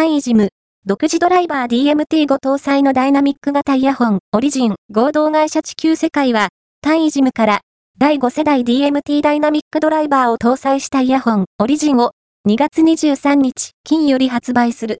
タイイジム、独自ドライバー DMT5 搭載のダイナミック型イヤホン、オリジン、合同会社地球世界は、タイイジムから第5世代 DMT ダイナミックドライバーを搭載したイヤホン、オリジンを2月23日、金より発売する。